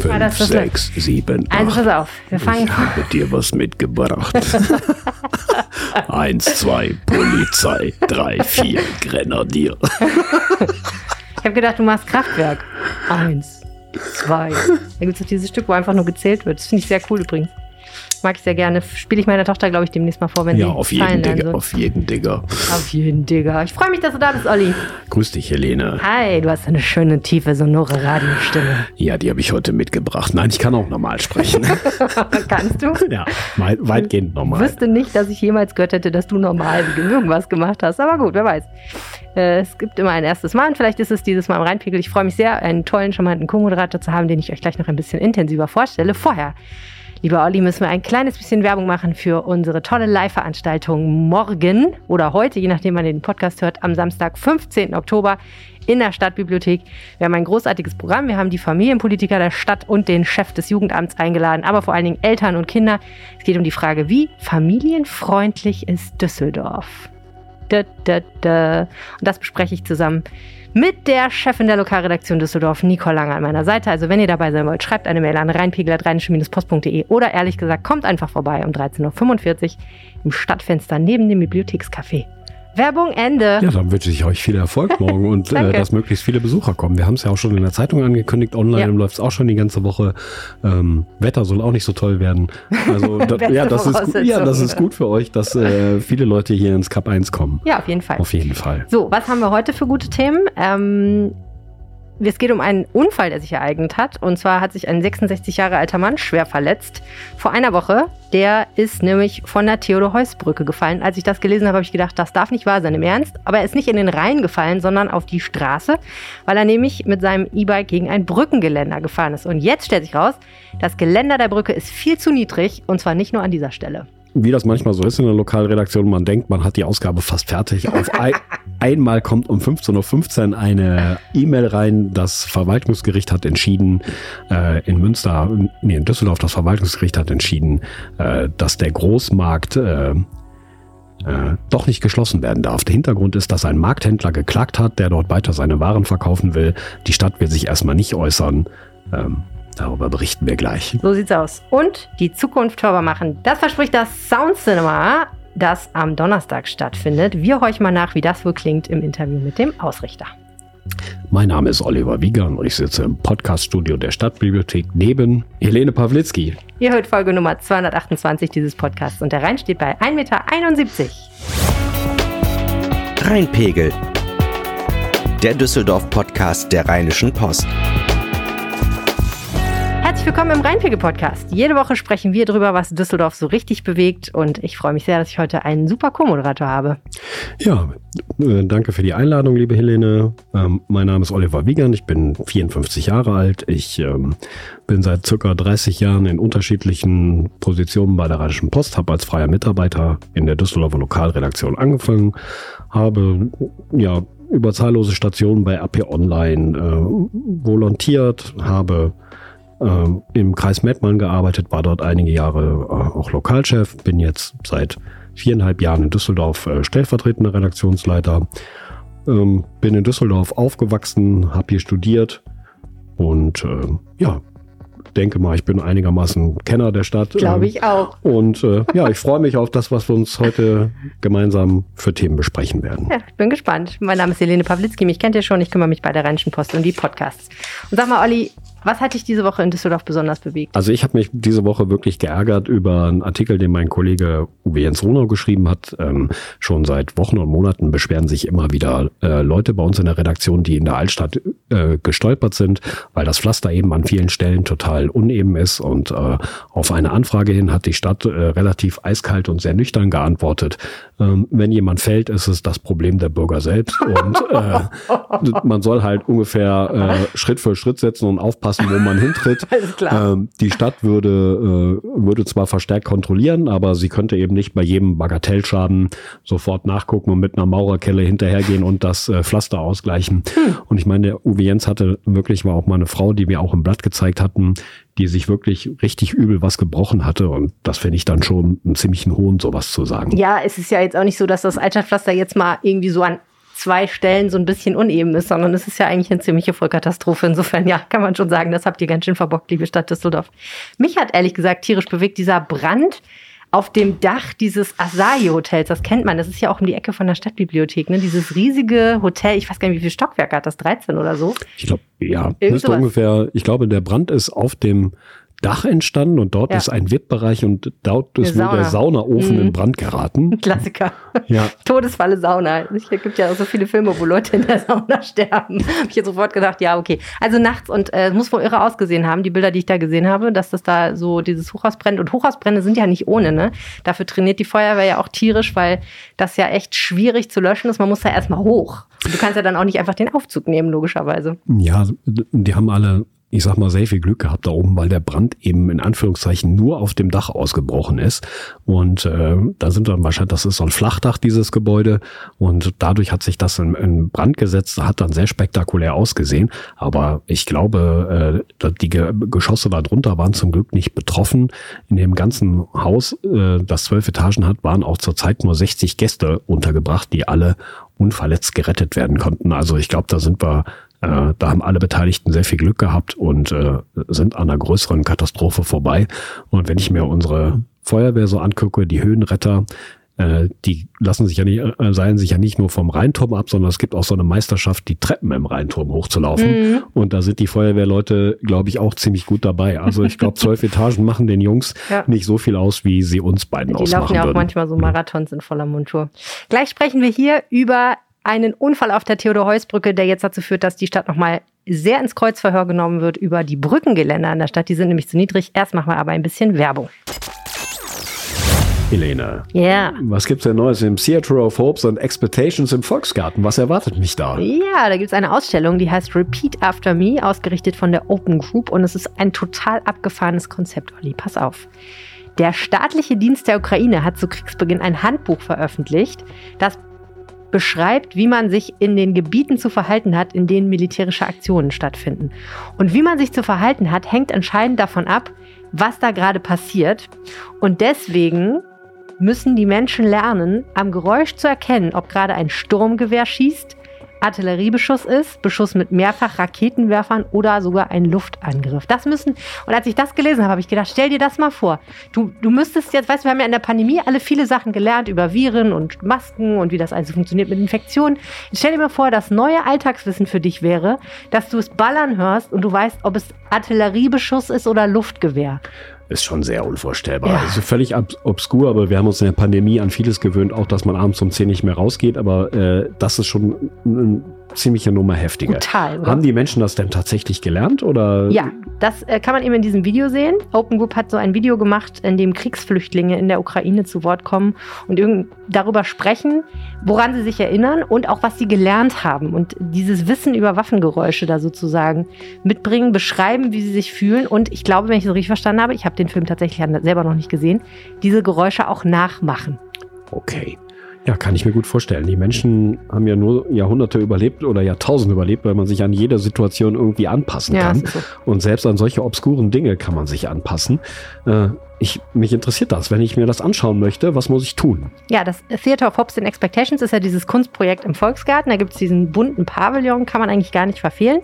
Fünf, sechs, sieben, acht. Also pass auf, wir fangen. Ich habe dir was mitgebracht. Eins, zwei, Polizei. Drei, vier, Grenadier. Ich habe gedacht, du machst Kraftwerk. Eins, zwei. Da gibt es doch dieses Stück, wo einfach nur gezählt wird. Das finde ich sehr cool übrigens. Mag ich sehr gerne. Spiele ich meiner Tochter, glaube ich, demnächst mal vor, wenn Ja, sie auf jeden Digger, soll. auf jeden Digger. Auf jeden, Digga. Ich freue mich, dass du da bist, Olli. Grüß dich, Helene. Hi, du hast eine schöne, tiefe, sonore Radiostimme. Ja, die habe ich heute mitgebracht. Nein, ich kann auch normal sprechen. Kannst du? ja, weit, weitgehend Ich normal. wüsste nicht, dass ich jemals gehört hätte, dass du normal irgendwas gemacht hast. Aber gut, wer weiß. Äh, Es gibt immer ein erstes Mal und vielleicht ist es dieses Mal im Rheinpegel. Ich freue mich sehr, einen tollen, charmanten Co-Moderator zu haben, den ich euch gleich noch ein bisschen intensiver vorstelle. Vorher, lieber Olli, müssen wir ein kleines bisschen Werbung machen für unsere tolle Live-Veranstaltung morgen oder heute, je nachdem, wann ihr den Podcast hört, am Samstag, 15. Oktober in der Stadtbibliothek. Wir haben ein großartiges Programm. Wir haben die Familienpolitiker der Stadt und den Chef des Jugendamts eingeladen, aber vor allen Dingen Eltern und Kinder. Es geht um die Frage, wie familienfreundlich ist Düsseldorf? Und das bespreche ich zusammen mit der Chefin der Lokalredaktion Düsseldorf, Nicole Lange, an meiner Seite. Also wenn ihr dabei sein wollt, schreibt eine Mail an rheinpegel.rheinische-post.de oder ehrlich gesagt, kommt einfach vorbei um 13.45 Uhr im Stadtfenster neben dem Bibliothekscafé. Werbung Ende. Ja, dann wünsche ich euch viel Erfolg morgen und äh, dass möglichst viele Besucher kommen. Wir haben es ja auch schon in der Zeitung angekündigt, online Ja. läuft es auch schon die ganze Woche. Ähm, Wetter soll auch nicht so toll werden. Also da, ja, das ist gut, ja, das ist gut für euch, dass äh, viele Leute hier ins Cup 1 kommen. Ja, auf jeden Fall. Auf jeden Fall. So, was haben wir heute für gute Themen? Ähm, es geht um einen Unfall, der sich ereignet hat. Und zwar hat sich ein 66 Jahre alter Mann schwer verletzt. Vor einer Woche. Der ist nämlich von der Theodor-Heuss-Brücke gefallen. Als ich das gelesen habe, habe ich gedacht, das darf nicht wahr sein im Ernst. Aber er ist nicht in den Rhein gefallen, sondern auf die Straße, weil er nämlich mit seinem E-Bike gegen ein Brückengeländer gefahren ist. Und jetzt stellt sich raus, das Geländer der Brücke ist viel zu niedrig. Und zwar nicht nur an dieser Stelle. Wie das manchmal so ist in der Lokalredaktion, man denkt, man hat die Ausgabe fast fertig. Auf ein, einmal kommt um 15.15 Uhr eine E-Mail rein, das Verwaltungsgericht hat entschieden, äh, in Münster, nee, in Düsseldorf, das Verwaltungsgericht hat entschieden, äh, dass der Großmarkt äh, äh, doch nicht geschlossen werden darf. Der Hintergrund ist, dass ein Markthändler geklagt hat, der dort weiter seine Waren verkaufen will. Die Stadt will sich erstmal nicht äußern. Ähm, darüber berichten wir gleich. So sieht's aus. Und die Zukunft hörbar machen. Das verspricht das Sound Cinema, das am Donnerstag stattfindet. Wir horchen mal nach, wie das wohl klingt im Interview mit dem Ausrichter. Mein Name ist Oliver Wieger und ich sitze im Podcaststudio der Stadtbibliothek neben Helene Pawlitzki. Ihr hört Folge Nummer 228 dieses Podcasts und der Rhein steht bei 1,71 Meter. Rheinpegel. Der Düsseldorf-Podcast der Rheinischen Post. Herzlich willkommen im Rheinpegel-Podcast. Jede Woche sprechen wir darüber, was Düsseldorf so richtig bewegt und ich freue mich sehr, dass ich heute einen super Co-Moderator habe. Ja, äh, danke für die Einladung, liebe Helene. Ähm, mein Name ist Oliver Wiegand, ich bin 54 Jahre alt. Ich ähm, bin seit circa 30 Jahren in unterschiedlichen Positionen bei der Rheinischen Post, habe als freier Mitarbeiter in der Düsseldorfer Lokalredaktion angefangen, habe ja über zahllose Stationen bei AP Online äh, volontiert, habe ähm, im Kreis Mettmann gearbeitet, war dort einige Jahre äh, auch Lokalchef, bin jetzt seit viereinhalb Jahren in Düsseldorf äh, stellvertretender Redaktionsleiter, ähm, bin in Düsseldorf aufgewachsen, habe hier studiert und äh, ja, denke mal, ich bin einigermaßen Kenner der Stadt. Glaube Ähm, ich auch. Und äh, ja, ich freue mich auf das, was wir uns heute gemeinsam für Themen besprechen werden. Ja, ich bin gespannt. Mein Name ist Helene Pawlitzki, mich kennt ihr schon. Ich kümmere mich bei der Rheinischen Post um die Podcasts. Und sag mal, Olli, was hat dich diese Woche in Düsseldorf besonders bewegt? Also ich habe mich diese Woche wirklich geärgert über einen Artikel, den mein Kollege Uwe Jens Ronau geschrieben hat. Ähm, schon seit Wochen und Monaten beschweren sich immer wieder äh, Leute bei uns in der Redaktion, die in der Altstadt äh, gestolpert sind, weil das Pflaster eben an vielen Stellen total uneben ist. Und äh, auf eine Anfrage hin hat die Stadt äh, relativ eiskalt und sehr nüchtern geantwortet. Ähm, wenn jemand fällt, ist es das Problem der Bürger selbst. Und äh, man soll halt ungefähr äh, Schritt für Schritt setzen und aufpassen, wo man hintritt. Alles klar. Ähm, die Stadt würde, äh, würde zwar verstärkt kontrollieren, aber sie könnte eben nicht bei jedem Bagatellschaden sofort nachgucken und mit einer Maurerkelle hinterhergehen und das äh, Pflaster ausgleichen. Und ich meine, der Uwe Jens hatte wirklich, war auch mal eine Frau, die mir auch im Blatt gezeigt hatten, die sich wirklich richtig übel was gebrochen hatte. Und das finde ich dann schon einen ziemlichen Hohn, sowas zu sagen. Ja, es ist ja jetzt auch nicht so, dass das Altstadtpflaster jetzt mal irgendwie so an zwei Stellen so ein bisschen uneben ist, sondern es ist ja eigentlich eine ziemliche Vollkatastrophe. Insofern, ja, kann man schon sagen, das habt ihr ganz schön verbockt, liebe Stadt Düsseldorf. Mich hat ehrlich gesagt tierisch bewegt dieser Brand auf dem Dach dieses Asahi-Hotels. Das kennt man. Das ist ja auch um die Ecke von der Stadtbibliothek. Ne? Dieses riesige Hotel. Ich weiß gar nicht, wie viele Stockwerke hat das? 13 oder so? Ich glaube, ja. Ist ungefähr, ich glaube, der Brand ist auf dem Dach entstanden und dort ja. ist ein VIP-Bereich und dort ist nur der Saunaofen mhm. in Brand geraten. Klassiker. Ja. Todesfalle Sauna. Es gibt ja auch so viele Filme, wo Leute in der Sauna sterben. Habe ich jetzt sofort gedacht, ja, okay. Also nachts und äh, muss wohl irre ausgesehen haben, die Bilder, die ich da gesehen habe, dass das da so dieses Hochhaus brennt. Und Hochhausbrände sind ja nicht ohne, ne? Dafür trainiert die Feuerwehr ja auch tierisch, weil das ja echt schwierig zu löschen ist. Man muss da erstmal hoch. Du kannst ja dann auch nicht einfach den Aufzug nehmen, logischerweise. Ja, die haben alle ich sag mal, sehr viel Glück gehabt da oben, weil der Brand eben in Anführungszeichen nur auf dem Dach ausgebrochen ist. Und äh, da sind dann wahrscheinlich, das ist so ein Flachdach, dieses Gebäude. Und dadurch hat sich das in, in Brand gesetzt, hat dann sehr spektakulär ausgesehen. Aber ich glaube, äh, die Geschosse da drunter waren zum Glück nicht betroffen. In dem ganzen Haus, äh, das zwölf Etagen hat, waren auch zurzeit nur 60 Gäste untergebracht, die alle unverletzt gerettet werden konnten. Also ich glaube, da sind wir äh, da haben alle Beteiligten sehr viel Glück gehabt und äh, sind an einer größeren Katastrophe vorbei. Und wenn ich mir unsere Feuerwehr so angucke, die Höhenretter, äh, die lassen sich ja nicht, äh, seilen sich ja nicht nur vom Rheinturm ab, sondern es gibt auch so eine Meisterschaft, die Treppen im Rheinturm hochzulaufen. Mhm. Und da sind die Feuerwehrleute, glaube ich, auch ziemlich gut dabei. Also ich glaube, zwölf Etagen machen den Jungs ja. nicht so viel aus, wie sie uns beiden die ausmachen Die laufen ja auch würden. manchmal so Marathons in voller Montur. Gleich sprechen wir hier über einen Unfall auf der Theodor-Heuss-Brücke, der jetzt dazu führt, dass die Stadt nochmal sehr ins Kreuzverhör genommen wird über die Brückengeländer an der Stadt. Die sind nämlich zu niedrig. Erst machen wir aber ein bisschen Werbung. Helene. Ja. Yeah. Was gibt's denn Neues im Theater of Hopes and Expectations im Volksgarten? Was erwartet mich da? Ja, da gibt's eine Ausstellung, die heißt Repeat After Me, ausgerichtet von der Open Group und es ist ein total abgefahrenes Konzept, Olli. Pass auf. Der staatliche Dienst der Ukraine hat zu Kriegsbeginn ein Handbuch veröffentlicht, das beschreibt, wie man sich in den Gebieten zu verhalten hat, in denen militärische Aktionen stattfinden. Und wie man sich zu verhalten hat, hängt entscheidend davon ab, was da gerade passiert. Und deswegen müssen die Menschen lernen, am Geräusch zu erkennen, ob gerade ein Sturmgewehr schießt, Artilleriebeschuss ist, Beschuss mit mehrfach Raketenwerfern oder sogar ein Luftangriff. Das müssen, und als ich das gelesen habe, habe ich gedacht, stell dir das mal vor. Du, du müsstest jetzt, weißt du, wir haben ja in der Pandemie alle viele Sachen gelernt über Viren und Masken und wie das also funktioniert mit Infektionen. Jetzt stell dir mal vor, das neue Alltagswissen für dich wäre, dass du es ballern hörst und du weißt, ob es Artilleriebeschuss ist oder Luftgewehr ist schon sehr unvorstellbar. Ja. Also völlig obskur, aber wir haben uns in der Pandemie an vieles gewöhnt, auch dass man abends um 10 nicht mehr rausgeht, aber äh, das ist schon ein ziemliche Nummer heftiger. Total. Oder? Haben die Menschen das denn tatsächlich gelernt oder? Ja, das äh, kann man eben in diesem Video sehen. Open Group hat so ein Video gemacht, in dem Kriegsflüchtlinge in der Ukraine zu Wort kommen und darüber sprechen, woran sie sich erinnern und auch was sie gelernt haben und dieses Wissen über Waffengeräusche da sozusagen mitbringen, beschreiben, wie sie sich fühlen und ich glaube, wenn ich es richtig verstanden habe, ich habe den Film tatsächlich selber noch nicht gesehen, diese Geräusche auch nachmachen. Okay. Ja, kann ich mir gut vorstellen. Die Menschen haben ja nur Jahrhunderte überlebt oder Jahrtausende überlebt, weil man sich an jede Situation irgendwie anpassen ja, kann. So. Und selbst an solche obskuren Dinge kann man sich anpassen. Äh, ich, mich interessiert das. Wenn ich mir das anschauen möchte, was muss ich tun? Ja, das Theater of Hopes and Expectations ist ja dieses Kunstprojekt im Volksgarten. Da gibt es diesen bunten Pavillon, kann man eigentlich gar nicht verfehlen.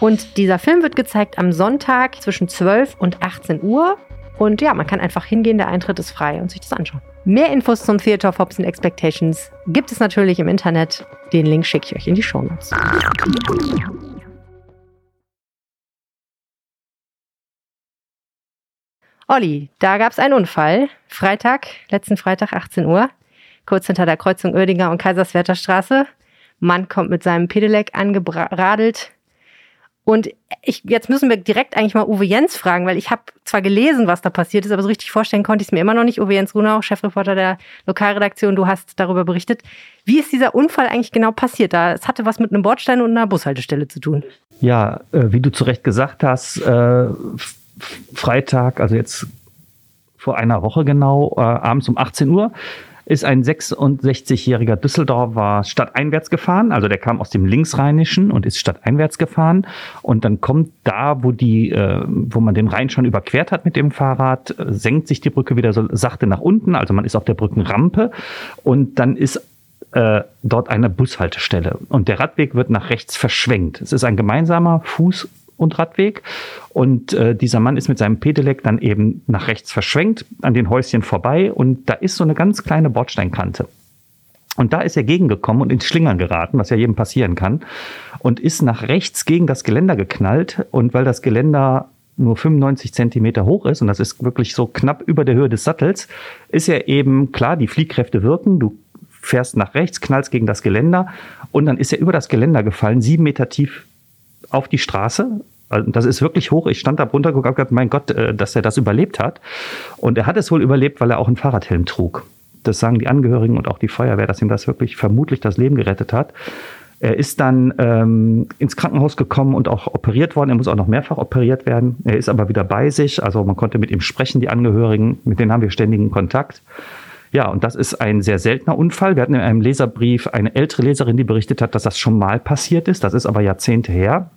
Und dieser Film wird gezeigt am Sonntag zwischen 12 und 18 Uhr. Und ja, man kann einfach hingehen, der Eintritt ist frei und sich das anschauen. Mehr Infos zum Theater of Hobbs and Expectations gibt es natürlich im Internet. Den Link schicke ich euch in die Show Notes. Olli, da gab es einen Unfall. Freitag, letzten Freitag, 18 Uhr, kurz hinter der Kreuzung Oerdinger und Kaiserswerther Straße. Mann kommt mit seinem Pedelec angeradelt, und ich, jetzt müssen wir direkt eigentlich mal Uwe Jens fragen, weil ich habe zwar gelesen, was da passiert ist, aber so richtig vorstellen konnte ich es mir immer noch nicht. Uwe Jens Grunau, Chefreporter der Lokalredaktion, du hast darüber berichtet. Wie ist dieser Unfall eigentlich genau passiert? Da, es hatte was mit einem Bordstein und einer Bushaltestelle zu tun. Ja, äh, wie du zu Recht gesagt hast, äh, Freitag, also jetzt vor einer Woche genau, äh, abends um 18 Uhr, ist ein 66-jähriger Düsseldorfer stadteinwärts gefahren. Also der kam aus dem Linksrheinischen und ist stadteinwärts gefahren. Und dann kommt da, wo die, äh, wo man den Rhein schon überquert hat mit dem Fahrrad, senkt sich die Brücke wieder so sachte nach unten. Also man ist auf der Brückenrampe und dann ist äh, dort eine Bushaltestelle. Und der Radweg wird nach rechts verschwenkt. Es ist ein gemeinsamer Fuß- und Radweg. Und äh, dieser Mann ist mit seinem Pedelec dann eben nach rechts verschwenkt, an den Häuschen vorbei. Und da ist so eine ganz kleine Bordsteinkante. Und da ist er gegengekommen und ins Schlingern geraten, was ja jedem passieren kann, und ist nach rechts gegen das Geländer geknallt. Und weil das Geländer nur 95 Zentimeter hoch ist, und das ist wirklich so knapp über der Höhe des Sattels, ist er eben, klar, die Fliehkräfte wirken, du fährst nach rechts, knallst gegen das Geländer und dann ist er über das Geländer gefallen, sieben Meter tief auf die Straße. Also das ist wirklich hoch. Ich stand da runter und habe gedacht, mein Gott, äh, dass er das überlebt hat. Und er hat es wohl überlebt, weil er auch einen Fahrradhelm trug. Das sagen die Angehörigen und auch die Feuerwehr, dass ihm das wirklich vermutlich das Leben gerettet hat. Er ist dann ähm, ins Krankenhaus gekommen und auch operiert worden. Er muss auch noch mehrfach operiert werden. Er ist aber wieder bei sich. Also man konnte mit ihm sprechen, die Angehörigen. Mit denen haben wir ständigen Kontakt. Ja, und das ist ein sehr seltener Unfall. Wir hatten in einem Leserbrief eine ältere Leserin, die berichtet hat, dass das schon mal passiert ist. Das ist aber Jahrzehnte her.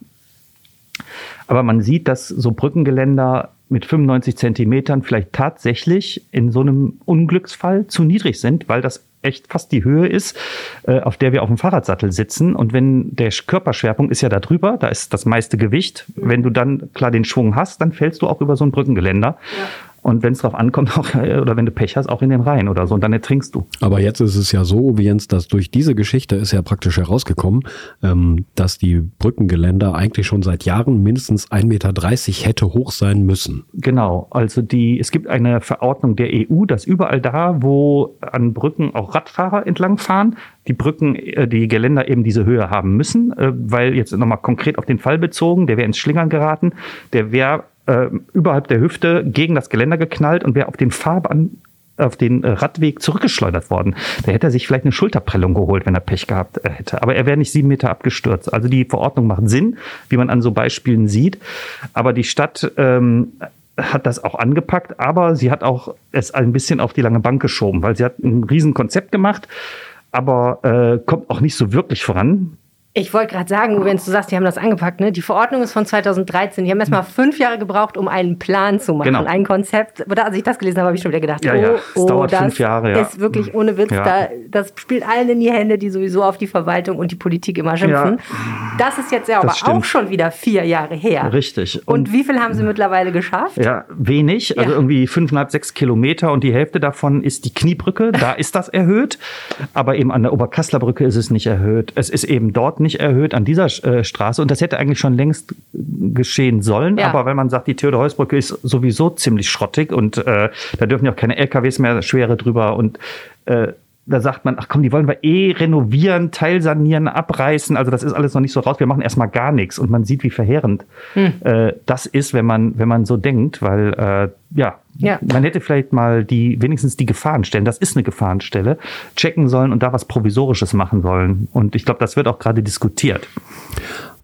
Aber man sieht, dass so Brückengeländer mit 95 Zentimetern vielleicht tatsächlich in so einem Unglücksfall zu niedrig sind, weil das echt fast die Höhe ist, äh, auf der wir auf dem Fahrradsattel sitzen. Und wenn der Körperschwerpunkt ist ja da drüber, da ist das meiste Gewicht. Wenn du dann klar den Schwung hast, dann fällst du auch über so ein Brückengeländer. Ja. Und wenn es drauf ankommt, auch, oder wenn du Pech hast, auch in den Rhein oder so, und dann ertrinkst du. Aber jetzt ist es ja so, wie Jens, dass durch diese Geschichte ist ja praktisch herausgekommen, ähm, dass die Brückengeländer eigentlich schon seit Jahren mindestens 1,30 Meter hätte hoch sein müssen. Genau, also die, es gibt eine Verordnung der EU, dass überall da, wo an Brücken auch Radfahrer entlangfahren, die Brücken, äh, die Geländer eben diese Höhe haben müssen, äh, weil jetzt nochmal konkret auf den Fall bezogen, der wäre ins Schlingern geraten, der wäre äh, überhalb der Hüfte gegen das Geländer geknallt und wäre auf den Fahrbahn auf den äh, Radweg zurückgeschleudert worden. Da hätte er sich vielleicht eine Schulterprellung geholt, wenn er Pech gehabt äh, hätte. Aber er wäre nicht sieben Meter abgestürzt. Also die Verordnung macht Sinn, wie man an so Beispielen sieht. Aber die Stadt ähm, hat das auch angepackt, aber sie hat auch es ein bisschen auf die lange Bank geschoben, weil sie hat ein Riesenkonzept gemacht, aber äh, kommt auch nicht so wirklich voran. Ich wollte gerade sagen, wenn du sagst, die haben das angepackt, ne? Die Verordnung ist von 2013. Die haben erstmal fünf Jahre gebraucht, um einen Plan zu machen, genau. ein Konzept. Als ich das gelesen habe, habe ich schon wieder gedacht, ja, oh, ja. Es oh, dauert das fünf Jahre, ja. ist wirklich ohne Witz. Ja. Da, das spielt allen in die Hände, die sowieso auf die Verwaltung und die Politik immer schimpfen. Das ist jetzt ja aber auch schon wieder vier Jahre her. Richtig. Und, und wie viel haben sie mittlerweile geschafft? Ja, wenig. Also irgendwie fünfeinhalb, sechs Kilometer und die Hälfte davon ist die Kniebrücke. Da ist das erhöht. Aber eben an der Oberkassler Brücke ist es nicht erhöht. Es ist eben dort nicht erhöht. An dieser äh, Straße. Und das hätte eigentlich schon längst geschehen sollen. Ja. Aber weil man sagt, die Theodor-Heuss-Brücke ist sowieso ziemlich schrottig und äh, da dürfen ja auch keine LKWs mehr schwere drüber und äh, da sagt man, ach komm, die wollen wir eh renovieren, teilsanieren, abreißen. Also das ist alles noch nicht so raus. Wir machen erstmal gar nichts. Und man sieht, wie verheerend hm. äh, das ist, wenn man, wenn man so denkt, weil äh, ja, ja, man hätte vielleicht mal die, wenigstens die Gefahrenstellen, das ist eine Gefahrenstelle, checken sollen und da was Provisorisches machen sollen. Und ich glaube, das wird auch gerade diskutiert.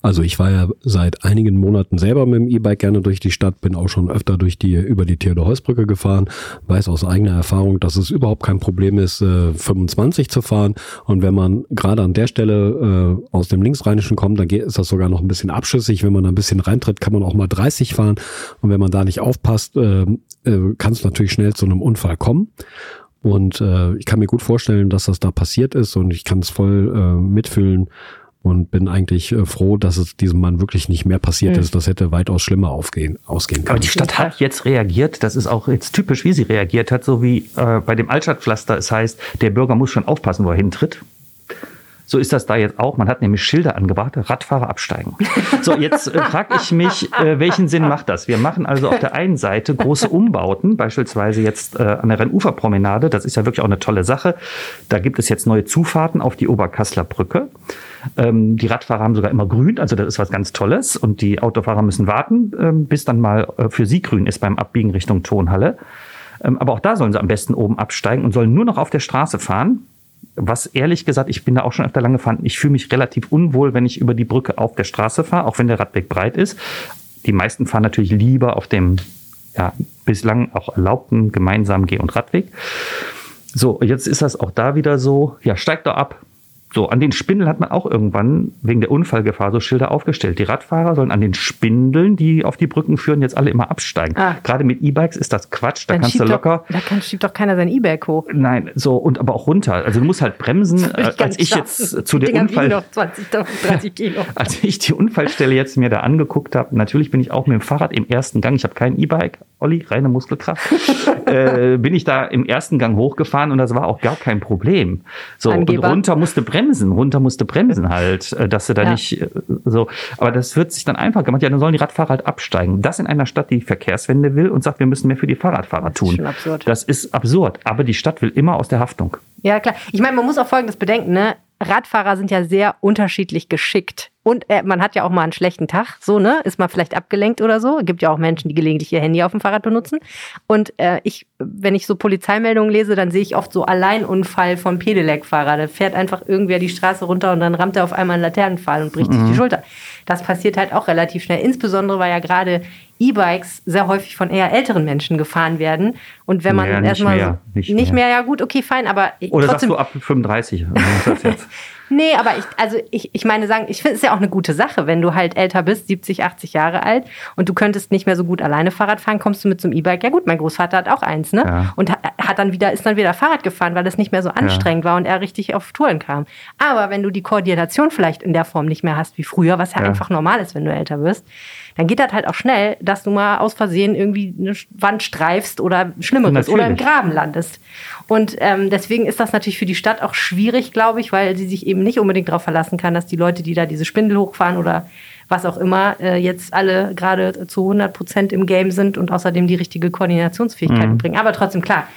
Also ich war ja seit einigen Monaten selber mit dem E-Bike gerne durch die Stadt, bin auch schon öfter durch die über die Theodor-Heuss-Brücke gefahren, weiß aus eigener Erfahrung, dass es überhaupt kein Problem ist, äh, 25 zu fahren. Und wenn man gerade an der Stelle äh, aus dem Linksrheinischen kommt, dann geht, ist das sogar noch ein bisschen abschüssig. Wenn man da ein bisschen reintritt, kann man auch mal 30 fahren. Und wenn man da nicht aufpasst, äh, äh, kann es natürlich schnell zu einem Unfall kommen. Und äh, ich kann mir gut vorstellen, dass das da passiert ist und ich kann es voll äh, mitfühlen und bin eigentlich äh, froh, dass es diesem Mann wirklich nicht mehr passiert mhm. ist. Das hätte weitaus schlimmer aufgehen, ausgehen können. Aber die Stadt hat jetzt reagiert. Das ist auch jetzt typisch, wie sie reagiert hat, so wie äh, bei dem Altstadtpflaster. Es heißt, der Bürger muss schon aufpassen, wo er hintritt. So ist das da jetzt auch. Man hat nämlich Schilder angebracht, Radfahrer absteigen. So, jetzt äh, frage ich mich, äh, welchen Sinn macht das? Wir machen also auf der einen Seite große Umbauten, beispielsweise jetzt äh, an der Rennuferpromenade. Das ist ja wirklich auch eine tolle Sache. Da gibt es jetzt neue Zufahrten auf die Oberkassler Brücke. Ähm, die Radfahrer haben sogar immer grün, also das ist was ganz Tolles. Und die Autofahrer müssen warten, ähm, bis dann mal äh, für sie grün ist beim Abbiegen Richtung Tonhalle. Ähm, aber auch da sollen sie am besten oben absteigen und sollen nur noch auf der Straße fahren was ehrlich gesagt, ich bin da auch schon öfter lang gefahren, ich fühle mich relativ unwohl, wenn ich über die Brücke auf der Straße fahre, auch wenn der Radweg breit ist. Die meisten fahren natürlich lieber auf dem ja, bislang auch erlaubten gemeinsamen Geh- und Radweg. So, jetzt ist das auch da wieder so, ja, steigt doch ab. So, an den Spindeln hat man auch irgendwann wegen der Unfallgefahr so Schilder aufgestellt. Die Radfahrer sollen an den Spindeln, die auf die Brücken führen, jetzt alle immer absteigen. Ah. Gerade mit E-Bikes ist das Quatsch. Da Dann kannst du locker. Doch, da kann, schiebt doch keiner sein E-Bike hoch. Nein, so und aber auch runter. Also du musst halt bremsen. Würd Äh, Als ich schaffen. jetzt zu der Unfall, noch 20, 30 Kilo. als ich die Unfallstelle jetzt mir da angeguckt habe, natürlich bin ich auch mit dem Fahrrad im ersten Gang. Ich habe kein E-Bike, Olli, reine Muskelkraft. äh, bin ich da im ersten Gang hochgefahren und das war auch gar kein Problem. So Angeber. und runter musste bremsen, runter musste bremsen halt, äh, dass du da Ja. nicht äh, so. Aber das wird sich dann einfach gemacht. Ja, dann sollen die Radfahrer halt absteigen. Das in einer Stadt, die Verkehrswende will und sagt, wir müssen mehr für die Fahrradfahrer Das ist tun. schon absurd. Das ist absurd. Aber die Stadt will immer aus der Haftung. Ja, klar. Ich meine, man muss auch Folgendes bedenken, ne? Radfahrer sind ja sehr unterschiedlich geschickt. Und äh, man hat ja auch mal einen schlechten Tag, so, ne? Ist man vielleicht abgelenkt oder so. Gibt ja auch Menschen, die gelegentlich ihr Handy auf dem Fahrrad benutzen. Und äh, ich, wenn ich so Polizeimeldungen lese, dann sehe ich oft so Alleinunfall vom Pedelec-Fahrer. Da fährt einfach irgendwer die Straße runter und dann rammt er auf einmal einen Laternenpfahl und bricht sich die Schulter. Das passiert halt auch relativ schnell. Insbesondere, weil ja gerade E-Bikes sehr häufig von eher älteren Menschen gefahren werden. Und wenn man Naja, nicht erstmal mehr, so, nicht nicht, mehr. mehr. ja gut, okay, fein, aber Oder trotzdem, sagst du ab 35? Was ist das jetzt? Nee, aber ich, also ich, ich meine sagen, ich finde es ja auch eine gute Sache, wenn du halt älter bist, 70, 80 Jahre alt und du könntest nicht mehr so gut alleine Fahrrad fahren, kommst du mit so einem E-Bike. Ja gut, mein Großvater hat auch eins, ne? Ja. Und hat, dann wieder, ist dann wieder Fahrrad gefahren, weil es nicht mehr so anstrengend war und er richtig auf Touren kam. Aber wenn du die Koordination vielleicht in der Form nicht mehr hast wie früher, was ja, Ja. einfach normal ist, wenn du älter wirst, dann geht das halt auch schnell, dass du mal aus Versehen irgendwie eine Wand streifst oder Schlimmeres oder im Natürlich. Graben landest. Und ähm, deswegen ist das natürlich für die Stadt auch schwierig, glaube ich, weil sie sich eben nicht unbedingt darauf verlassen kann, dass die Leute, die da diese Spindel hochfahren oder was auch immer, äh, jetzt alle gerade zu 100 Prozent im Game sind und außerdem die richtige Koordinationsfähigkeit mitbringen. Aber trotzdem, klar,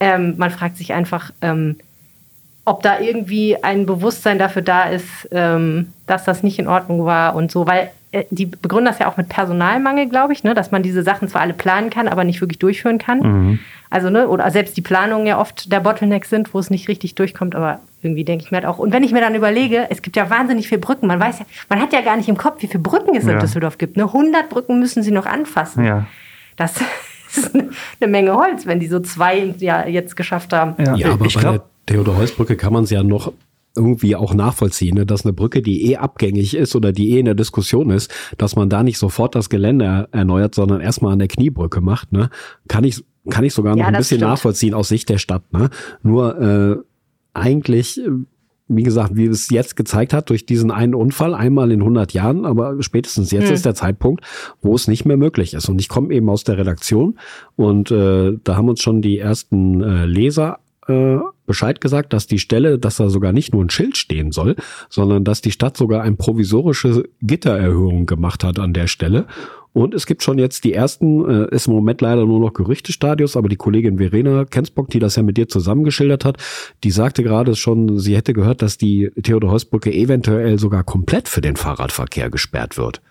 ähm, man fragt sich einfach, ähm, ob da irgendwie ein Bewusstsein dafür da ist, ähm, dass das nicht in Ordnung war und so, weil äh, die begründen das ja auch mit Personalmangel, glaube ich, ne, dass man diese Sachen zwar alle planen kann, aber nicht wirklich durchführen kann. Also, ne, oder selbst die Planungen ja oft der Bottleneck sind, wo es nicht richtig durchkommt, aber irgendwie denke ich mir halt auch. Und wenn ich mir dann überlege, es gibt ja wahnsinnig viele Brücken, man weiß ja, man hat ja gar nicht im Kopf, wie viele Brücken es in Ja. Düsseldorf gibt. Ne? 100 Brücken müssen sie noch anfassen. Ja. Das ist eine Menge Holz, wenn die so zwei ja jetzt geschafft haben. Ja, aber ich bei der Theodor-Heuss-Brücke kann man es ja noch irgendwie auch nachvollziehen, ne, dass eine Brücke, die eh abgängig ist oder die eh in der Diskussion ist, dass man da nicht sofort das Gelände er- erneuert, sondern erstmal an der Kniebrücke macht, ne, kann ich, kann ich sogar noch Ja, ein bisschen stimmt. nachvollziehen aus Sicht der Stadt, ne. Nur, äh, eigentlich, äh, wie gesagt, wie es jetzt gezeigt hat, durch diesen einen Unfall, einmal in 100 Jahren, aber spätestens jetzt Hm. ist der Zeitpunkt, wo es nicht mehr möglich ist. Und ich komme eben aus der Redaktion und äh, da haben uns schon die ersten äh, Leser äh, Bescheid gesagt, dass die Stelle, dass da sogar nicht nur ein Schild stehen soll, sondern dass die Stadt sogar eine provisorische Gittererhöhung gemacht hat an der Stelle. Und es gibt schon jetzt die ersten, äh, ist im Moment leider nur noch Gerüchtestadius, aber die Kollegin Verena Kensbock, die das ja mit dir zusammengeschildert hat, die sagte gerade schon, sie hätte gehört, dass die Theodor-Heuss-Brücke eventuell sogar komplett für den Fahrradverkehr gesperrt wird.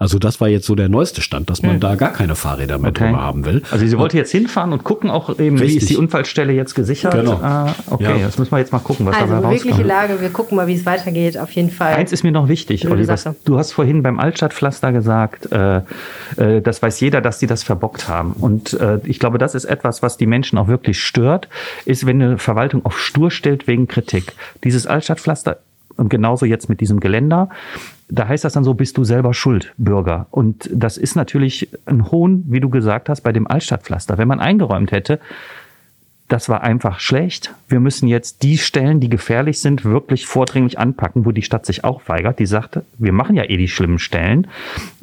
Also das war jetzt so der neueste Stand, dass man da gar keine Fahrräder mehr Okay. drüber haben will. Also sie wollte jetzt hinfahren und gucken auch eben, wie Richtig. ist die Unfallstelle jetzt gesichert. Genau. Ah, okay, Ja. das müssen wir jetzt mal gucken, was Also wirkliche rauskommt. Lage, wir gucken mal, wie es weitergeht, auf jeden Fall. Eins ist mir noch wichtig, Blöde was, Sache. du hast vorhin beim Altstadtpflaster gesagt, äh, äh, das weiß jeder, dass die das verbockt haben. Und äh, ich glaube, das ist etwas, was die Menschen auch wirklich stört, ist, wenn eine Verwaltung auf stur stellt wegen Kritik. Dieses Altstadtpflaster und genauso jetzt mit diesem Geländer, da heißt das dann so, bist du selber schuld, Bürger. Und das ist natürlich ein Hohn, wie du gesagt hast, bei dem Altstadtpflaster. Wenn man eingeräumt hätte, das war einfach schlecht. Wir müssen jetzt die Stellen, die gefährlich sind, wirklich vordringlich anpacken, wo die Stadt sich auch weigert. Die sagte, wir machen ja eh die schlimmen Stellen.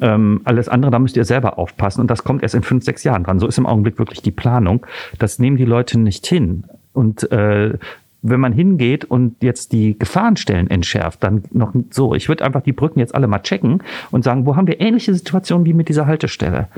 Ähm, alles andere, da müsst ihr selber aufpassen. Und das kommt erst in fünf, sechs Jahren dran. So ist im Augenblick wirklich die Planung. Das nehmen die Leute nicht hin. Und äh, wenn man hingeht und jetzt die Gefahrenstellen entschärft, dann noch so, ich würde einfach die Brücken jetzt alle mal checken und sagen, wo haben wir ähnliche Situationen wie mit dieser Haltestelle?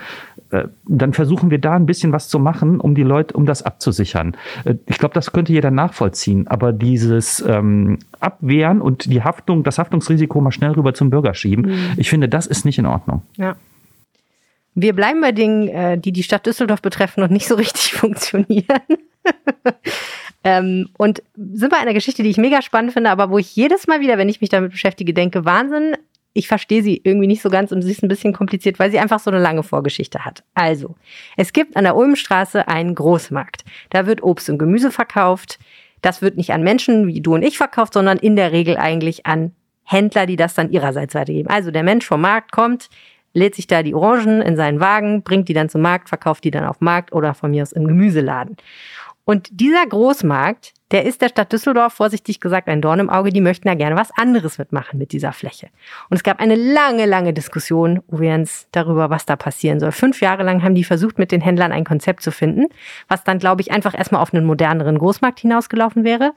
Äh, Dann versuchen wir da ein bisschen was zu machen, um die Leute, um das abzusichern. Äh, Ich glaube, das könnte jeder nachvollziehen, aber dieses ähm, Abwehren und die Haftung, das Haftungsrisiko mal schnell rüber zum Bürger schieben, ich finde, das ist nicht in Ordnung. Ja. Wir bleiben bei Dingen, äh, die die Stadt Düsseldorf betreffen und nicht so richtig funktionieren. Ähm, und sind bei einer Geschichte, die ich mega spannend finde, aber wo ich jedes Mal wieder, wenn ich mich damit beschäftige, denke, Wahnsinn, ich verstehe sie irgendwie nicht so ganz und sie ist ein bisschen kompliziert, weil sie einfach so eine lange Vorgeschichte hat. Also, es gibt an der Ulmstraße einen Großmarkt. Da wird Obst und Gemüse verkauft. Das wird nicht an Menschen wie du und ich verkauft, sondern in der Regel eigentlich an Händler, die das dann ihrerseits weitergeben. Also der Mensch vom Markt kommt, lädt sich da die Orangen in seinen Wagen, bringt die dann zum Markt, verkauft die dann auf Markt oder von mir aus im Gemüseladen. Und dieser Großmarkt, der ist der Stadt Düsseldorf, vorsichtig gesagt, ein Dorn im Auge. Die möchten da gerne was anderes mitmachen mit dieser Fläche. Und es gab eine lange, lange Diskussion übrigens darüber, was da passieren soll. Fünf Jahre lang haben die versucht, mit den Händlern ein Konzept zu finden, was dann, glaube ich, einfach erstmal auf einen moderneren Großmarkt hinausgelaufen wäre.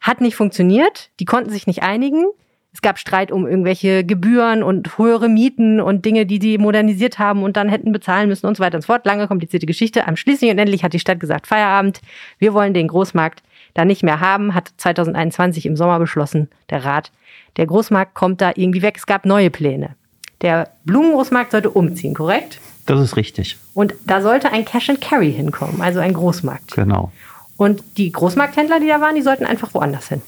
Hat nicht funktioniert. Die konnten sich nicht einigen. Es gab Streit um irgendwelche Gebühren und höhere Mieten und Dinge, die die modernisiert haben und dann hätten bezahlen müssen und so weiter und so fort. Lange komplizierte Geschichte. Am schließlich und endlich hat die Stadt gesagt, Feierabend, wir wollen den Großmarkt da nicht mehr haben, hat 2021 im Sommer beschlossen, der Rat. Der Großmarkt kommt da irgendwie weg. Es gab neue Pläne. Der Blumengroßmarkt sollte umziehen, korrekt? Das ist richtig. Und da sollte ein Cash and Carry hinkommen, also ein Großmarkt. Genau. Und die Großmarkthändler, die da waren, die sollten einfach woanders hin.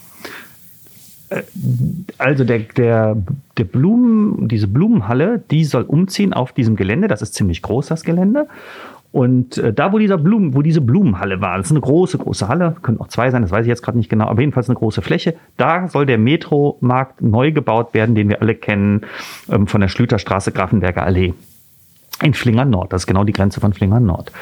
Also der, der, der Blumen, diese Blumenhalle, die soll umziehen auf diesem Gelände. Das ist ziemlich groß, das Gelände. Und äh, da, wo dieser Blumen, wo diese Blumenhalle war, das ist eine große, große Halle, können auch zwei sein, das weiß ich jetzt gerade nicht genau, aber jedenfalls eine große Fläche. Da soll der Metromarkt neu gebaut werden, den wir alle kennen, ähm, von der Schlüterstraße, Grafenberger Allee. In Flingern Nord, das ist genau die Grenze von Flingern Nord.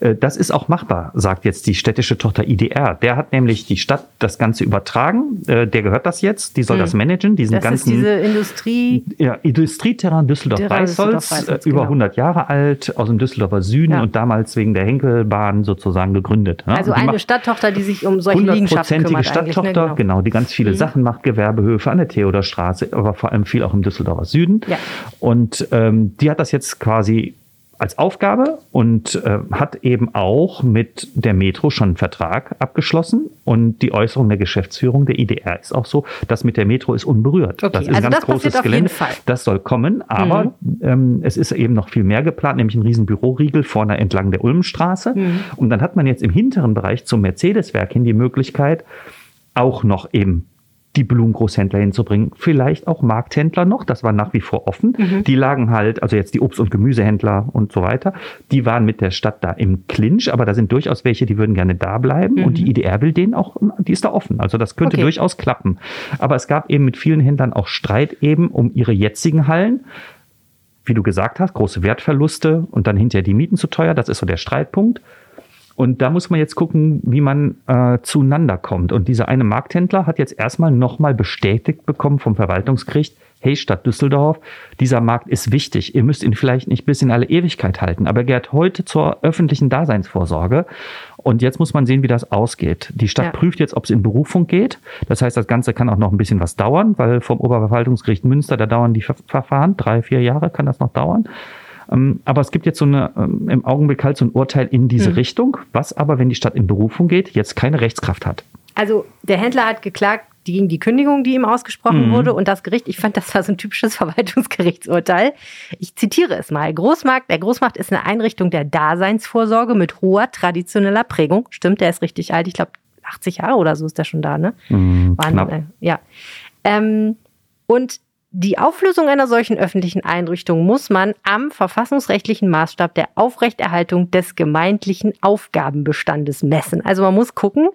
Äh, das ist auch machbar, sagt jetzt die städtische Tochter IDR. Der hat nämlich die Stadt das Ganze übertragen. Äh, der gehört das jetzt. Die soll hm. das managen. Diesen das ganzen, ist diese Industrie. Ja, Industrieterrain Düsseldorf-Weißholz, Düsseldorf äh, über genau. 100 Jahre alt, aus dem Düsseldorfer Süden Ja. und damals wegen der Henkelbahn sozusagen gegründet. ne? Also eine Stadttochter, die sich um solche Liegenschaften kümmert. eigentlich, Stadttochter, ne? Genau. genau, die ganz viele Sachen macht, Gewerbehöfe an der Theodorstraße, aber vor allem viel auch im Düsseldorfer Süden. Ja. Und ähm, die hat das jetzt quasi als Aufgabe und äh, hat eben auch mit der Metro schon einen Vertrag abgeschlossen. Und die Äußerung der Geschäftsführung der IDR ist auch so, das mit der Metro ist unberührt. Okay, das ist ein also ganz das großes Gelände. Das soll kommen, aber ähm, es ist eben noch viel mehr geplant, nämlich ein riesen Büroriegel vorne entlang der Ulmstraße. Mhm. Und dann hat man jetzt im hinteren Bereich zum Mercedes-Werk hin die Möglichkeit, auch noch eben die Blumengroßhändler hinzubringen. Vielleicht auch Markthändler noch, das war nach wie vor offen. Mhm. Die lagen halt, also jetzt die Obst- und Gemüsehändler und so weiter, die waren mit der Stadt da im Clinch, aber da sind durchaus welche, die würden gerne da bleiben und die IDR will denen auch, die ist da offen. Also das könnte Mhm. Okay. durchaus klappen. Aber es gab eben mit vielen Händlern auch Streit eben um ihre jetzigen Hallen wie du gesagt hast, große Wertverluste und dann hinterher die Mieten zu teuer. Das ist so der Streitpunkt. Und da muss man jetzt gucken, wie man äh, zueinander kommt. Und dieser eine Markthändler hat jetzt erstmal nochmal bestätigt bekommen vom Verwaltungsgericht, hey Stadt Düsseldorf, dieser Markt ist wichtig. Ihr müsst ihn vielleicht nicht bis in alle Ewigkeit halten, aber er gehört heute zur öffentlichen Daseinsvorsorge. Und jetzt muss man sehen, wie das ausgeht. Die Stadt Ja. prüft jetzt, ob es in Berufung geht. Das heißt, das Ganze kann auch noch ein bisschen was dauern, weil vom Oberverwaltungsgericht Münster, da dauern die Ver Verfahren, drei, vier Jahre kann das noch dauern. Ähm, Aber es gibt jetzt so eine, ähm, im Augenblick halt so ein Urteil in diese Richtung, was aber, wenn die Stadt in Berufung geht, jetzt keine Rechtskraft hat. Also der Händler hat geklagt gegen die Kündigung, die ihm ausgesprochen wurde. Und das Gericht, ich fand, das war so ein typisches Verwaltungsgerichtsurteil. Ich zitiere es mal. Großmarkt, der Großmarkt ist eine Einrichtung der Daseinsvorsorge mit hoher traditioneller Prägung. Stimmt, der ist richtig alt. Ich glaube, 80 Jahre oder so ist der schon da, ne? Wahnsinn, knapp. äh, ja. Ähm, und die Auflösung einer solchen öffentlichen Einrichtung muss man am verfassungsrechtlichen Maßstab der Aufrechterhaltung des gemeindlichen Aufgabenbestandes messen. Also man muss gucken,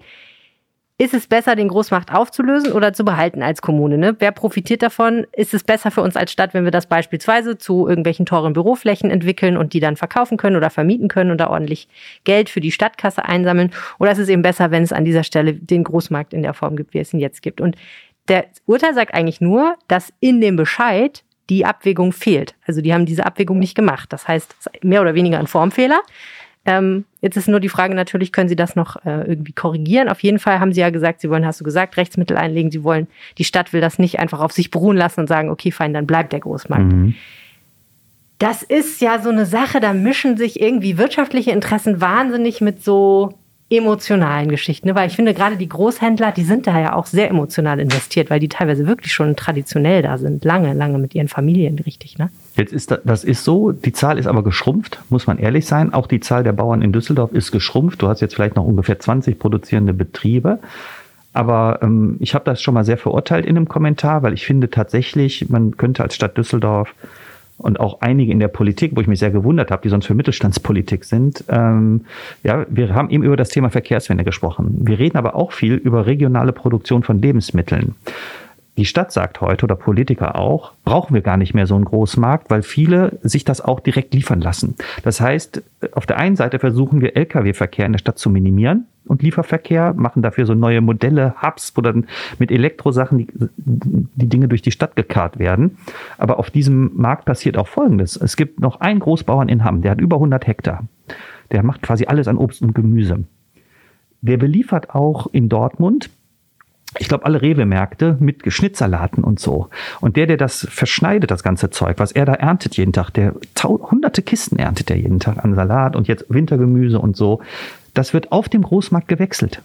ist es besser, den Großmarkt aufzulösen oder zu behalten als Kommune? Ne? Wer profitiert davon? Ist es besser für uns als Stadt, wenn wir das beispielsweise zu irgendwelchen teuren Büroflächen entwickeln und die dann verkaufen können oder vermieten können und da ordentlich Geld für die Stadtkasse einsammeln? Oder ist es eben besser, wenn es an dieser Stelle den Großmarkt in der Form gibt, wie es ihn jetzt gibt? Und der Urteil sagt eigentlich nur, dass in dem Bescheid die Abwägung fehlt. Also die haben diese Abwägung nicht gemacht. Das heißt, es ist mehr oder weniger ein Formfehler. Ähm, jetzt ist nur die Frage natürlich, können Sie das noch äh, irgendwie korrigieren? Auf jeden Fall haben Sie ja gesagt, Sie wollen, hast du gesagt, Rechtsmittel einlegen. Sie wollen, die Stadt will das nicht einfach auf sich beruhen lassen und sagen, okay, fein, dann bleibt der Großmarkt. Das ist ja so eine Sache, da mischen sich irgendwie wirtschaftliche Interessen wahnsinnig mit so emotionalen Geschichten. Ne? Weil ich finde, gerade die Großhändler, die sind da ja auch sehr emotional investiert, weil die teilweise wirklich schon traditionell da sind. Lange, lange mit ihren Familien, richtig, ne? Jetzt ist da, das ist so, die Zahl ist aber geschrumpft, muss man ehrlich sein. Auch die Zahl der Bauern in Düsseldorf ist geschrumpft. Du hast jetzt vielleicht noch ungefähr 20 produzierende Betriebe. Aber ähm, ich habe das schon mal sehr verurteilt in einem Kommentar, weil ich finde tatsächlich, man könnte als Stadt Düsseldorf und auch einige in der Politik, wo ich mich sehr gewundert habe, die sonst für Mittelstandspolitik sind. Ähm, ja, wir haben eben über das Thema Verkehrswende gesprochen. Wir reden aber auch viel über regionale Produktion von Lebensmitteln. Die Stadt sagt heute oder Politiker auch, brauchen wir gar nicht mehr so einen Großmarkt, weil viele sich das auch direkt liefern lassen. Das heißt, auf der einen Seite versuchen wir Lkw-Verkehr in der Stadt zu minimieren und Lieferverkehr, machen dafür so neue Modelle, Hubs, wo dann mit Elektrosachen die, die Dinge durch die Stadt gekarrt werden. Aber auf diesem Markt passiert auch Folgendes. Es gibt noch einen Großbauern in Hamm, der hat über 100 Hektar. Der macht quasi alles an Obst und Gemüse. Der beliefert auch in Dortmund ich glaube, alle Rewe-Märkte mit Geschnittsalaten und so. Und der, der das verschneidet, das ganze Zeug, was er da erntet jeden Tag, der hunderte Kisten erntet er jeden Tag an Salat und jetzt Wintergemüse und so, das wird auf dem Großmarkt gewechselt.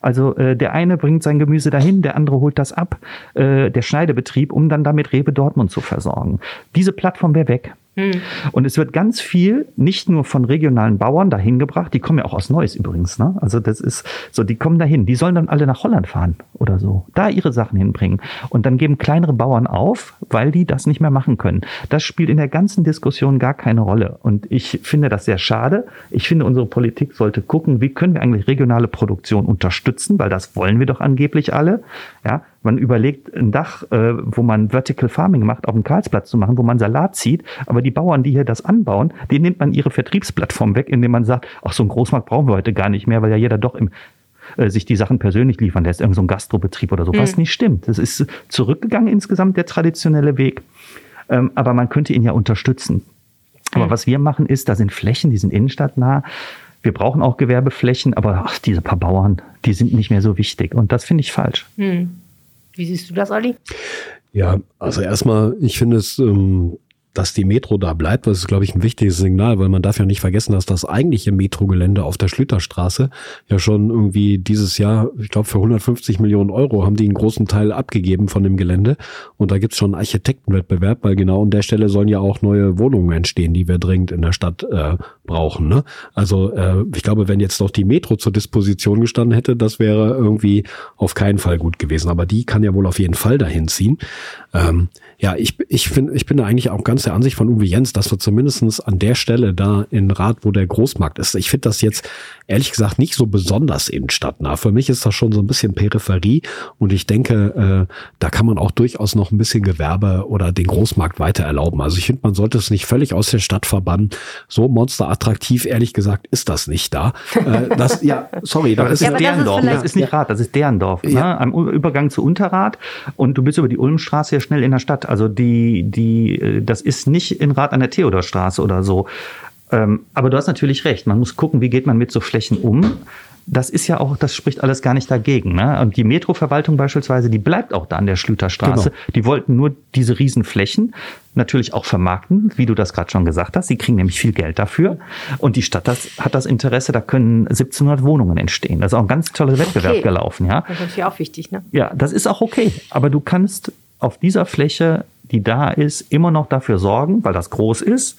Also äh, der eine bringt sein Gemüse dahin, der andere holt das ab, äh, der Schneidebetrieb, um dann damit Rewe Dortmund zu versorgen. Diese Plattform wäre weg. Hm. Und es wird ganz viel nicht nur von regionalen Bauern dahin gebracht, die kommen ja auch aus Neuss übrigens, ne? Also das ist so, die kommen dahin, die sollen dann alle nach Holland fahren oder so, da ihre Sachen hinbringen. Und dann geben kleinere Bauern auf, weil die das nicht mehr machen können. Das spielt in der ganzen Diskussion gar keine Rolle. Und ich finde das sehr schade. Ich finde, unsere Politik sollte gucken, wie können wir eigentlich regionale Produktion unterstützen, weil das wollen wir doch angeblich alle. Ja, man überlegt, ein Dach, äh, wo man Vertical Farming macht, auf dem Karlsplatz zu machen, wo man Salat zieht. Aber die Bauern, die hier das anbauen, denen nimmt man ihre Vertriebsplattform weg, indem man sagt, ach, so ein Großmarkt brauchen wir heute gar nicht mehr, weil ja jeder doch im äh, sich die Sachen persönlich liefern lässt, irgend so ein Gastrobetrieb oder so, mhm. was nicht stimmt. Das ist zurückgegangen insgesamt der traditionelle Weg. Ähm, aber man könnte ihn ja unterstützen. Aber mhm. was wir machen ist, da sind Flächen, die sind innenstadtnah. Wir brauchen auch Gewerbeflächen, aber ach, diese paar Bauern, die sind nicht mehr so wichtig. Und das finde ich falsch. Mhm. Wie siehst du das, Olli? Ja, also erstmal, ich finde es ähm, dass die Metro da bleibt, das ist, glaube ich, ein wichtiges Signal, weil man darf ja nicht vergessen, dass das eigentliche Metrogelände auf der Schlüterstraße ja schon irgendwie dieses Jahr, ich glaube, für 150 Millionen Euro haben die einen großen Teil abgegeben von dem Gelände. Und da gibt's schon einen Architektenwettbewerb, weil genau an der Stelle sollen ja auch neue Wohnungen entstehen, die wir dringend in der Stadt äh, brauchen. Ne? Also äh, ich glaube, wenn jetzt noch die Metro zur Disposition gestanden hätte, das wäre irgendwie auf keinen Fall gut gewesen. Aber die kann ja wohl auf jeden Fall dahin ziehen. Ähm, ja, ich, ich, find, ich bin da eigentlich auch ganz der Ansicht von Uwe Jens, dass wir zumindestens an der Stelle da in Rad, wo der Großmarkt ist. Ich finde das jetzt ehrlich gesagt nicht so besonders innenstadtnah. Für mich ist das schon so ein bisschen Peripherie und ich denke, äh, da kann man auch durchaus noch ein bisschen Gewerbe oder den Großmarkt weiter erlauben. Also ich finde, man sollte es nicht völlig aus der Stadt verbannen. So monsterattraktiv, ehrlich gesagt, ist das nicht da. Äh, das, ja, sorry, das, ja, ist deren Dorf. Das ist nicht Rad, das ist deren Dorf. Ja. Ne? Am Übergang zu Unterrad und du bist über die Ulmstraße ja schnell in der Stadt. Also die, die, äh, das ist nicht in Rad an der Theodorstraße oder so. Ähm, aber du hast natürlich recht. Man muss gucken, wie geht man mit so Flächen um. Das ist ja auch, das spricht alles gar nicht dagegen. Ne? Und die Metroverwaltung beispielsweise, die bleibt auch da an der Schlüterstraße. Genau. Die wollten nur diese Riesenflächen natürlich auch vermarkten, wie du das gerade schon gesagt hast. Sie kriegen nämlich viel Geld dafür. Und die Stadt das, hat das Interesse, da können 1700 Wohnungen entstehen. Das ist auch ein ganz toller Wettbewerb okay. gelaufen. Ja? Das ist natürlich auch wichtig. Ne? Ja, das ist auch okay. Aber du kannst auf dieser Fläche, die da ist, immer noch dafür sorgen, weil das groß ist,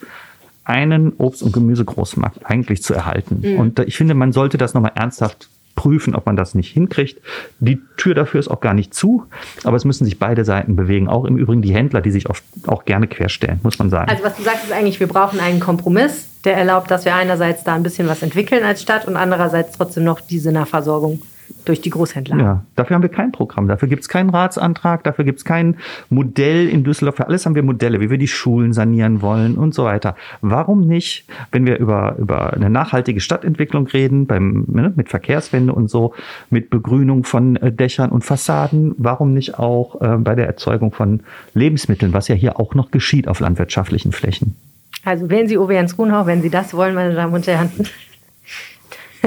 einen Obst- und Gemüsegroßmarkt eigentlich zu erhalten. Mhm. Und ich finde, man sollte das nochmal ernsthaft prüfen, ob man das nicht hinkriegt. Die Tür dafür ist auch gar nicht zu, aber es müssen sich beide Seiten bewegen. Auch im Übrigen die Händler, die sich oft auch gerne querstellen, muss man sagen. Also was du sagst, ist eigentlich, wir brauchen einen Kompromiss, der erlaubt, dass wir einerseits da ein bisschen was entwickeln als Stadt und andererseits trotzdem noch diese Nahversorgung durch die Großhändler. Ja, dafür haben wir kein Programm, dafür gibt es keinen Ratsantrag, dafür gibt es kein Modell in Düsseldorf. Für alles haben wir Modelle, wie wir die Schulen sanieren wollen und so weiter. Warum nicht, wenn wir über, über eine nachhaltige Stadtentwicklung reden, beim, ne, mit Verkehrswende und so, mit Begrünung von äh, Dächern und Fassaden, warum nicht auch äh, bei der Erzeugung von Lebensmitteln, was ja hier auch noch geschieht auf landwirtschaftlichen Flächen? Also wählen Sie Uwe Jens Grunhau, wenn Sie das wollen, meine Damen und Herren.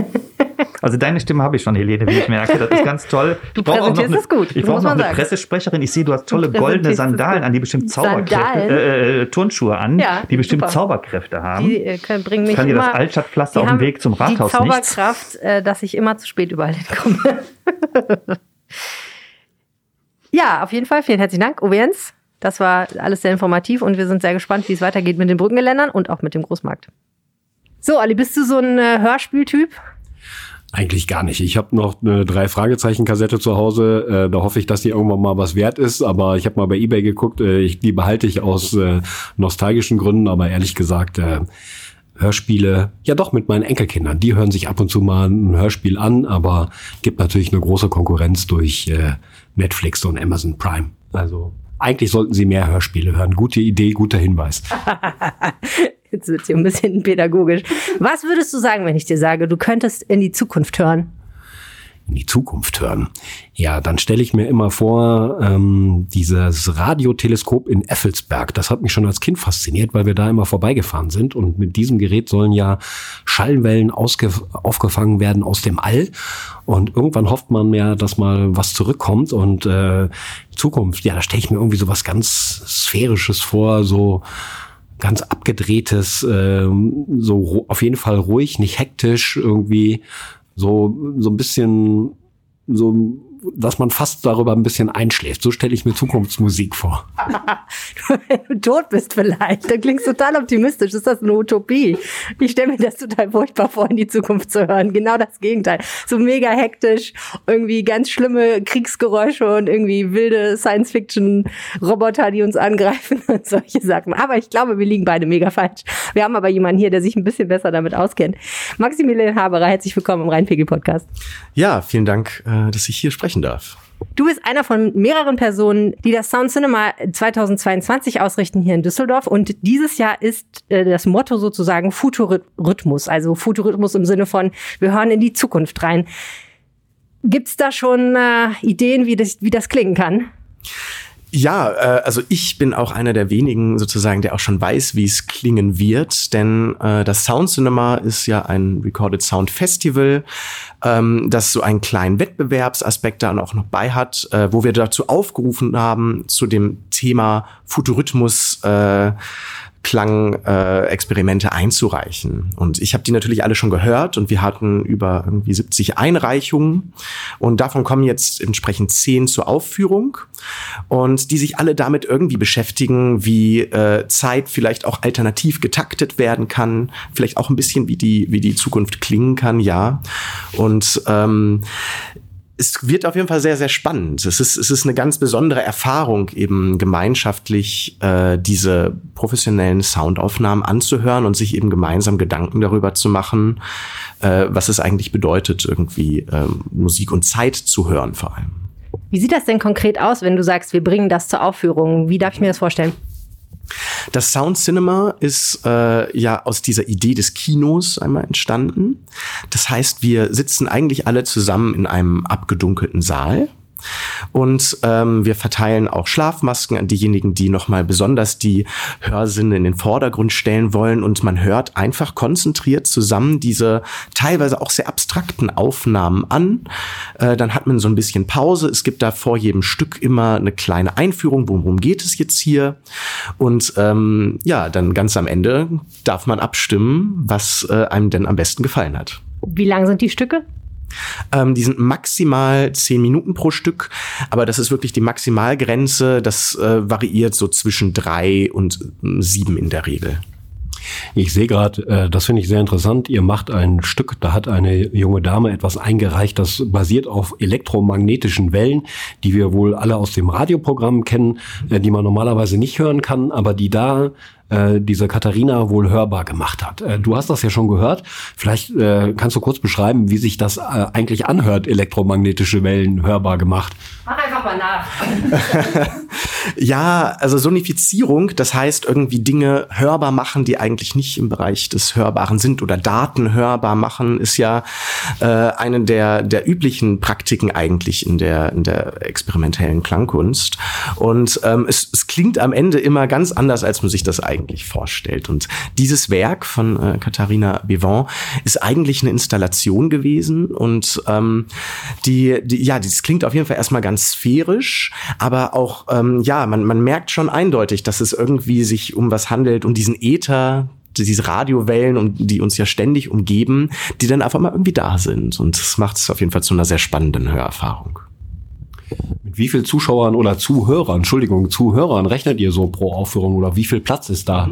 Also deine Stimme habe ich schon, Helene, wie ich merke. Das ist ganz toll. Du präsentierst es gut. Ich brauche noch eine sagen. Pressesprecherin. Ich sehe, du hast tolle goldene Sandalen an, die bestimmt Zauberkräfte, äh, äh, Turnschuhe an, ja, die bestimmt super. Zauberkräfte haben. Die äh, können, bringen mich Kann dir das Altstadtpflaster auf dem Weg zum Rathaus Die Zauberkraft, äh, dass ich immer zu spät überall hinkomme. ja, auf jeden Fall. Vielen herzlichen Dank, Uwe Das war alles sehr informativ und wir sind sehr gespannt, wie es weitergeht mit den Brückengeländern und auch mit dem Großmarkt. So, Ali, bist du so ein äh, Hörspieltyp? Eigentlich gar nicht. Ich habe noch eine drei Fragezeichen Kassette zu Hause. Äh, da hoffe ich, dass die irgendwann mal was wert ist. Aber ich habe mal bei eBay geguckt. Äh, ich, die behalte ich aus äh, nostalgischen Gründen. Aber ehrlich gesagt, äh, Hörspiele, ja doch mit meinen Enkelkindern. Die hören sich ab und zu mal ein Hörspiel an, aber gibt natürlich eine große Konkurrenz durch äh, Netflix und Amazon Prime. Also eigentlich sollten sie mehr Hörspiele hören. Gute Idee, guter Hinweis. Jetzt wird hier ein bisschen pädagogisch. Was würdest du sagen, wenn ich dir sage, du könntest in die Zukunft hören? In die Zukunft hören. Ja, dann stelle ich mir immer vor, ähm, dieses Radioteleskop in Effelsberg, das hat mich schon als Kind fasziniert, weil wir da immer vorbeigefahren sind. Und mit diesem Gerät sollen ja Schallwellen aufgefangen werden aus dem All. Und irgendwann hofft man ja, dass mal was zurückkommt. Und äh, Zukunft, ja, da stelle ich mir irgendwie so was ganz Sphärisches vor, so ganz abgedrehtes, äh, so auf jeden Fall ruhig, nicht hektisch irgendwie so, so ein bisschen, so dass man fast darüber ein bisschen einschläft. So stelle ich mir Zukunftsmusik vor. Wenn du tot bist vielleicht, dann klingst total optimistisch. Ist das eine Utopie? Ich stelle mir das total furchtbar vor, in die Zukunft zu hören. Genau das Gegenteil. So mega hektisch, irgendwie ganz schlimme Kriegsgeräusche und irgendwie wilde Science-Fiction-Roboter, die uns angreifen und solche Sachen. Aber ich glaube, wir liegen beide mega falsch. Wir haben aber jemanden hier, der sich ein bisschen besser damit auskennt. Maximilian Haberer, herzlich willkommen im Rheinpegel-Podcast. Ja, vielen Dank, äh, dass ich hier sprechen sprechen darf. Du bist einer von mehreren Personen, die das Sound Cinema 2022 ausrichten hier in Düsseldorf. Und dieses Jahr ist äh, das Motto sozusagen Futurrhythmus. Also Futurrhythmus im Sinne von, wir hören in die Zukunft rein. Gibt es da schon äh, Ideen, wie das, wie das klingen kann? Ja, äh, also ich bin auch einer der wenigen sozusagen, der auch schon weiß, wie es klingen wird, denn äh, das Sound Cinema ist ja ein Recorded Sound Festival, ähm, das so einen kleinen Wettbewerbsaspekt dann auch noch bei hat, äh, wo wir dazu aufgerufen haben, zu dem Thema Futurismus äh, Klangexperimente äh, einzureichen. Und ich habe die natürlich alle schon gehört und wir hatten über irgendwie 70 Einreichungen und davon kommen jetzt entsprechend zehn zur Aufführung und die sich alle damit irgendwie beschäftigen, wie äh, Zeit vielleicht auch alternativ getaktet werden kann, vielleicht auch ein bisschen wie die wie die Zukunft klingen kann, ja. Und ähm, es wird auf jeden Fall sehr, sehr spannend. Es ist, es ist eine ganz besondere Erfahrung, eben gemeinschaftlich äh, diese professionellen Soundaufnahmen anzuhören und sich eben gemeinsam Gedanken darüber zu machen, äh, was es eigentlich bedeutet, irgendwie äh, Musik und Zeit zu hören vor allem. Wie sieht das denn konkret aus, wenn du sagst, wir bringen das zur Aufführung? Wie darf ich mir das vorstellen? Das Sound Cinema ist äh, ja aus dieser Idee des Kinos einmal entstanden. Das heißt, wir sitzen eigentlich alle zusammen in einem abgedunkelten Saal und ähm, wir verteilen auch Schlafmasken an diejenigen, die nochmal besonders die Hörsinne in den Vordergrund stellen wollen. Und man hört einfach konzentriert zusammen diese teilweise auch sehr abstrakten Aufnahmen an. Äh, dann hat man so ein bisschen Pause. Es gibt da vor jedem Stück immer eine kleine Einführung, worum geht es jetzt hier. Und ähm, ja, dann ganz am Ende darf man abstimmen, was äh, einem denn am besten gefallen hat. Wie lang sind die Stücke? Ähm, die sind maximal zehn Minuten pro Stück, aber das ist wirklich die Maximalgrenze. Das äh, variiert so zwischen drei und äh, sieben in der Regel. Ich sehe gerade, äh, das finde ich sehr interessant. Ihr macht ein Stück, da hat eine junge Dame etwas eingereicht, das basiert auf elektromagnetischen Wellen, die wir wohl alle aus dem Radioprogramm kennen, äh, die man normalerweise nicht hören kann, aber die da äh, diese Katharina wohl hörbar gemacht hat. Äh, du hast das ja schon gehört. Vielleicht äh, kannst du kurz beschreiben, wie sich das äh, eigentlich anhört, elektromagnetische Wellen hörbar gemacht. Mach einfach mal nach. ja, also Sonifizierung, das heißt irgendwie Dinge hörbar machen, die eigentlich nicht im Bereich des Hörbaren sind oder Daten hörbar machen, ist ja äh, eine der, der üblichen Praktiken eigentlich in der, in der experimentellen Klangkunst. Und ähm, es, es klingt am Ende immer ganz anders, als man sich das eigentlich eigentlich vorstellt. Und dieses Werk von äh, Katharina Bevon ist eigentlich eine Installation gewesen und ähm, die, die, ja, das klingt auf jeden Fall erstmal ganz sphärisch, aber auch, ähm, ja, man, man merkt schon eindeutig, dass es irgendwie sich um was handelt, um diesen Äther, diese Radiowellen, die uns ja ständig umgeben, die dann einfach mal irgendwie da sind. Und das macht es auf jeden Fall zu einer sehr spannenden Hörerfahrung. Mit wie viel Zuschauern oder Zuhörern, Entschuldigung, Zuhörern rechnet ihr so pro Aufführung oder wie viel Platz ist da?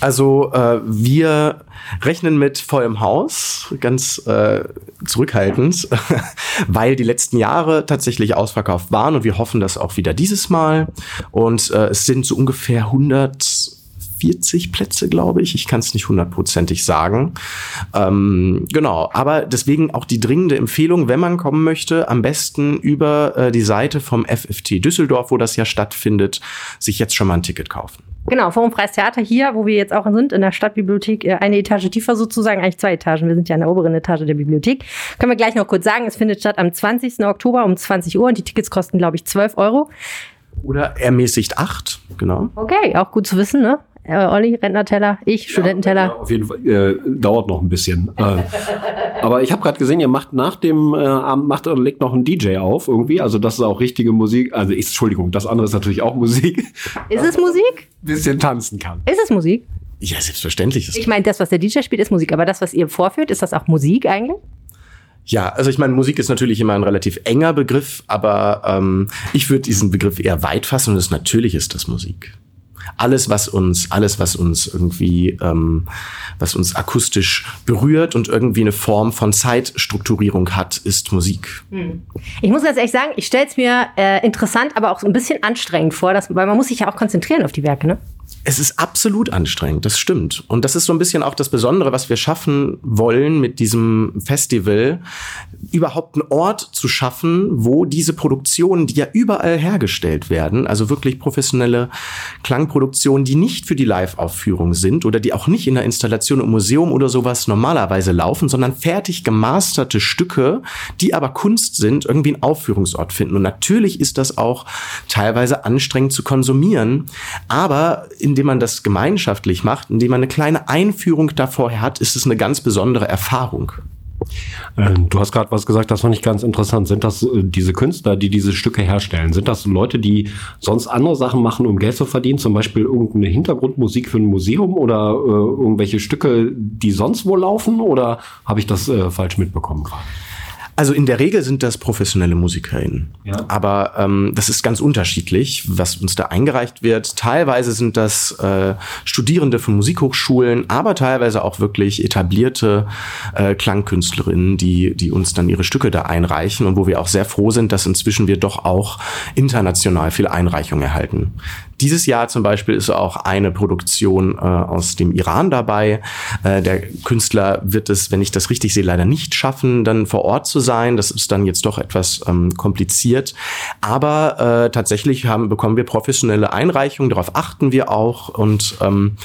Also äh, wir rechnen mit vollem Haus, ganz äh, zurückhaltend, weil die letzten Jahre tatsächlich ausverkauft waren und wir hoffen das auch wieder dieses Mal. Und äh, es sind so ungefähr 140 Plätze, glaube ich. Ich kann es nicht hundertprozentig sagen. Ähm, genau, aber deswegen auch die dringende Empfehlung, wenn man kommen möchte, am besten über äh, die Seite vom FFT Düsseldorf, wo das ja stattfindet, sich jetzt schon mal ein Ticket kaufen. Genau, Forum Freies Theater hier, wo wir jetzt auch sind, in der Stadtbibliothek, äh, eine Etage tiefer sozusagen, eigentlich zwei Etagen. Wir sind ja in der oberen Etage der Bibliothek. Können wir gleich noch kurz sagen, es findet statt am 20. Oktober um 20 Uhr und die Tickets kosten, glaube ich, 12 Euro. Oder ermäßigt acht, genau. Okay, auch gut zu wissen, ne? Äh, Olli, Rentnerteller, ich, Studententeller. Ja, auf jeden Fall. Äh, dauert noch ein bisschen. äh, aber ich habe gerade gesehen, ihr macht nach dem äh, Abend, macht oder legt noch einen DJ auf irgendwie. Also das ist auch richtige Musik. Also ich, Entschuldigung, das andere ist natürlich auch Musik. Ist es Musik? Bisschen tanzen kann. Ist es Musik? Ja, selbstverständlich. Ist Ich meine, das, was der DJ spielt, ist Musik, aber das, was ihr vorführt, ist das auch Musik eigentlich? Ja, also ich meine, Musik ist natürlich immer ein relativ enger Begriff, aber ähm, ich würde diesen Begriff eher weit fassen und es natürlich ist das Musik. Alles, was uns, alles, was uns irgendwie, ähm, was uns akustisch berührt und irgendwie eine Form von Zeitstrukturierung hat, ist Musik. Ich muss ganz ehrlich sagen, ich stelle es mir äh, interessant, aber auch so ein bisschen anstrengend vor, dass, weil man muss sich ja auch konzentrieren auf die Werke, ne? Es ist absolut anstrengend, das stimmt. Und das ist so ein bisschen auch das Besondere, was wir schaffen wollen mit diesem Festival, überhaupt einen Ort zu schaffen, wo diese Produktionen, die ja überall hergestellt werden, also wirklich professionelle Klangproduktionen, die nicht für die Live-Aufführung sind oder die auch nicht in der Installation im Museum oder sowas normalerweise laufen, sondern fertig gemasterte Stücke, die aber Kunst sind, irgendwie einen Aufführungsort finden. Und natürlich ist das auch teilweise anstrengend zu konsumieren, aber indem man das gemeinschaftlich macht, indem man eine kleine Einführung davor hat, ist es eine ganz besondere Erfahrung. Ähm, du hast gerade was gesagt, das fand ich ganz interessant. Sind das äh, diese Künstler, die diese Stücke herstellen? Sind das Leute, die sonst andere Sachen machen, um Geld zu verdienen? Zum Beispiel irgendeine Hintergrundmusik für ein Museum oder äh, irgendwelche Stücke, die sonst wo laufen? Oder habe ich das äh, falsch mitbekommen gerade? Also in der Regel sind das professionelle MusikerInnen. Ja. Aber ähm, das ist ganz unterschiedlich, was uns da eingereicht wird. Teilweise sind das äh, Studierende von Musikhochschulen, aber teilweise auch wirklich etablierte äh, Klangkünstlerinnen, die, die uns dann ihre Stücke da einreichen und wo wir auch sehr froh sind, dass inzwischen wir doch auch international viele Einreichungen erhalten. Dieses Jahr zum Beispiel ist auch eine Produktion äh, aus dem Iran dabei. Äh, der Künstler wird es, wenn ich das richtig sehe, leider nicht schaffen, dann vor Ort zu sein. Das ist dann jetzt doch etwas ähm, kompliziert. Aber äh, tatsächlich haben, bekommen wir professionelle Einreichungen, darauf achten wir auch und ähm,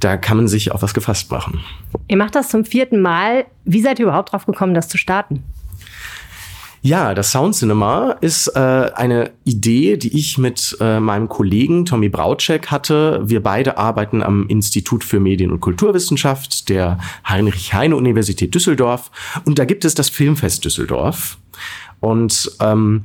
da kann man sich auf was gefasst machen. Ihr macht das zum vierten Mal. Wie seid ihr überhaupt drauf gekommen, das zu starten? Ja, das Sound Cinema ist äh, eine Idee, die ich mit äh, meinem Kollegen Tommy Brautschek hatte. Wir beide arbeiten am Institut für Medien- und Kulturwissenschaft der Heinrich-Heine-Universität Düsseldorf. Und da gibt es das Filmfest Düsseldorf. Und ähm,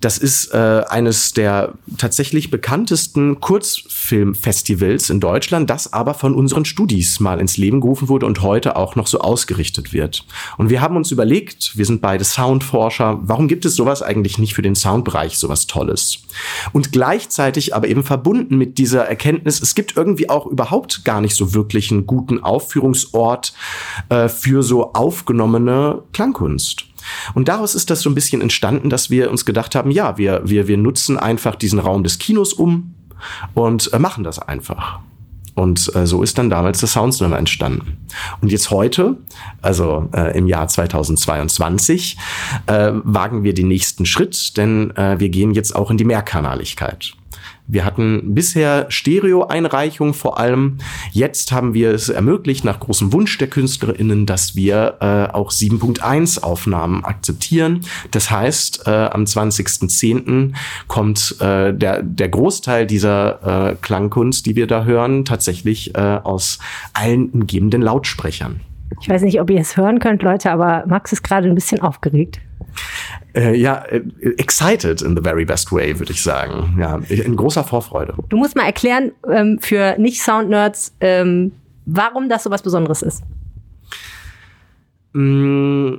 das ist äh, eines der tatsächlich bekanntesten Kurzfilmfestivals in Deutschland, das aber von unseren Studis mal ins Leben gerufen wurde und heute auch noch so ausgerichtet wird. Und wir haben uns überlegt, wir sind beide Soundforscher, warum gibt es sowas eigentlich nicht für den Soundbereich, sowas Tolles? Und gleichzeitig aber eben verbunden mit dieser Erkenntnis, es gibt irgendwie auch überhaupt gar nicht so wirklich einen guten Aufführungsort äh, für so aufgenommene Klangkunst. Und daraus ist das so ein bisschen entstanden, dass wir uns gedacht haben, ja, wir, wir, wir nutzen einfach diesen Raum des Kinos um und äh, machen das einfach. Und äh, so ist dann damals das Soundcinema entstanden. Und jetzt heute, also äh, im Jahr 2022, äh, wagen wir den nächsten Schritt, denn äh, wir gehen jetzt auch in die Mehrkanaligkeit. Wir hatten bisher Stereo-Einreichungen vor allem. Jetzt haben wir es ermöglicht, nach großem Wunsch der KünstlerInnen, dass wir äh, auch 7.1 Aufnahmen akzeptieren. Das heißt, äh, am 20.10. kommt äh, der, der Großteil dieser äh, Klangkunst, die wir da hören, tatsächlich äh, aus allen umgebenden Lautsprechern. Ich weiß nicht, ob ihr es hören könnt, Leute, aber Max ist gerade ein bisschen aufgeregt. Äh, ja, äh, excited in the very best way, würde ich sagen. Ja, in großer Vorfreude. Du musst mal erklären ähm, für Nicht-Sound-Nerds, ähm, warum das so was Besonderes ist. Mm,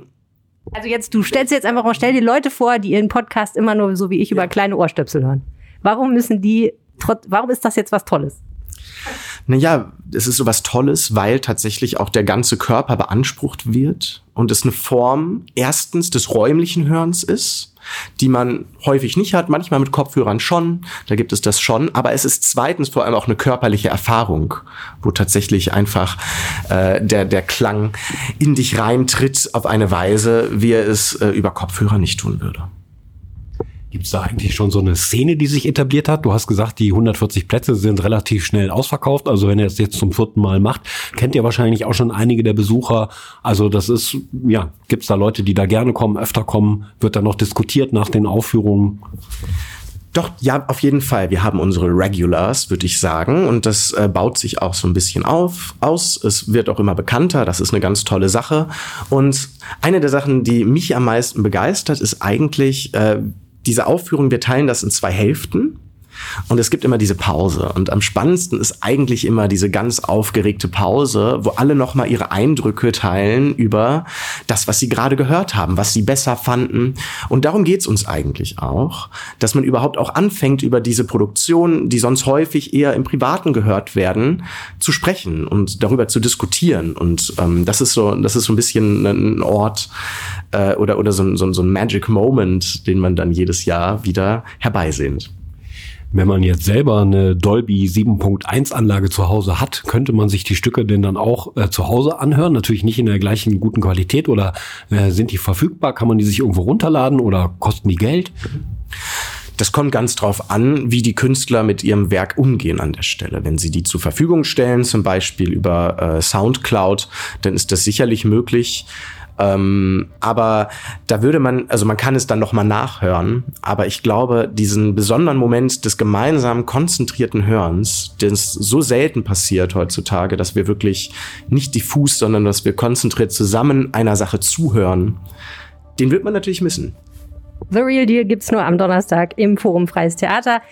Also jetzt, du stellst jetzt einfach mal, stell dir Leute vor, die ihren Podcast immer nur so wie ich über kleine Ohrstöpsel hören. Warum müssen die, warum ist das jetzt was Tolles? Naja, es ist sowas Tolles, weil tatsächlich auch der ganze Körper beansprucht wird und es eine Form erstens des räumlichen Hörens ist, die man häufig nicht hat, manchmal mit Kopfhörern schon, da gibt es das schon, aber es ist zweitens vor allem auch eine körperliche Erfahrung, wo tatsächlich einfach äh, der, der Klang in dich reintritt auf eine Weise, wie er es äh, über Kopfhörer nicht tun würde. Gibt es da eigentlich schon so eine Szene, die sich etabliert hat? Du hast gesagt, die 140 Plätze sind relativ schnell ausverkauft. Also wenn ihr es jetzt zum vierten Mal macht, kennt ihr wahrscheinlich auch schon einige der Besucher. Also das ist, ja, gibt es da Leute, die da gerne kommen, öfter kommen? Wird da noch diskutiert nach den Aufführungen? Doch, ja, auf jeden Fall. Wir haben unsere Regulars, würde ich sagen. Und das äh, baut sich auch so ein bisschen auf, aus. Es wird auch immer bekannter. Das ist eine ganz tolle Sache. Und eine der Sachen, die mich am meisten begeistert, ist eigentlich, äh, diese Aufführung, wir teilen das in zwei Hälften. Und es gibt immer diese Pause. Und am spannendsten ist eigentlich immer diese ganz aufgeregte Pause, wo alle nochmal ihre Eindrücke teilen über das, was sie gerade gehört haben, was sie besser fanden. Und darum geht's uns eigentlich auch, dass man überhaupt auch anfängt, über diese Produktion, die sonst häufig eher im Privaten gehört werden, zu sprechen und darüber zu diskutieren. Und ähm, das ist so, das ist so ein bisschen ein Ort äh, oder, oder so, so, so ein Magic Moment, den man dann jedes Jahr wieder herbeisehnt. Wenn man jetzt selber eine Dolby 7.1 Anlage zu Hause hat, könnte man sich die Stücke denn dann auch äh, zu Hause anhören? Natürlich nicht in der gleichen guten Qualität oder äh, sind die verfügbar? Kann man die sich irgendwo runterladen oder kosten die Geld? Das kommt ganz drauf an, wie die Künstler mit ihrem Werk umgehen an der Stelle. Wenn sie die zur Verfügung stellen, zum Beispiel über äh, Soundcloud, dann ist das sicherlich möglich. Ähm, aber da würde man, also man kann es dann nochmal nachhören, aber ich glaube, diesen besonderen Moment des gemeinsamen konzentrierten Hörens, das so selten passiert heutzutage, dass wir wirklich nicht diffus, sondern dass wir konzentriert zusammen einer Sache zuhören, den wird man natürlich missen. The Real Deal gibt's nur am Donnerstag im Forum Freies Theater.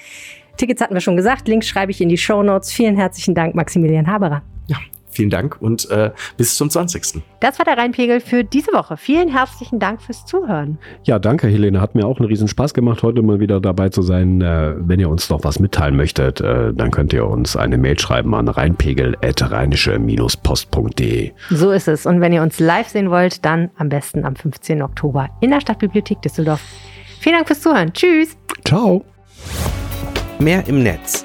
Tickets hatten wir schon gesagt, Links schreibe ich in die Show Notes. Vielen herzlichen Dank, Maximilian Haberer. Ja, vielen Dank und äh, bis zum 20. Das war der Rheinpegel für diese Woche. Vielen herzlichen Dank fürs Zuhören. Ja, danke, Helene. Hat mir auch einen riesen Spaß gemacht, heute mal wieder dabei zu sein. Äh, wenn ihr uns noch was mitteilen möchtet, äh, dann könnt ihr uns eine Mail schreiben an rheinpegel.rheinische-post.de. So ist es. Und wenn ihr uns live sehen wollt, dann am besten am 15. Oktober in der Stadtbibliothek Düsseldorf. Vielen Dank fürs Zuhören. Tschüss. Ciao. Mehr im Netz.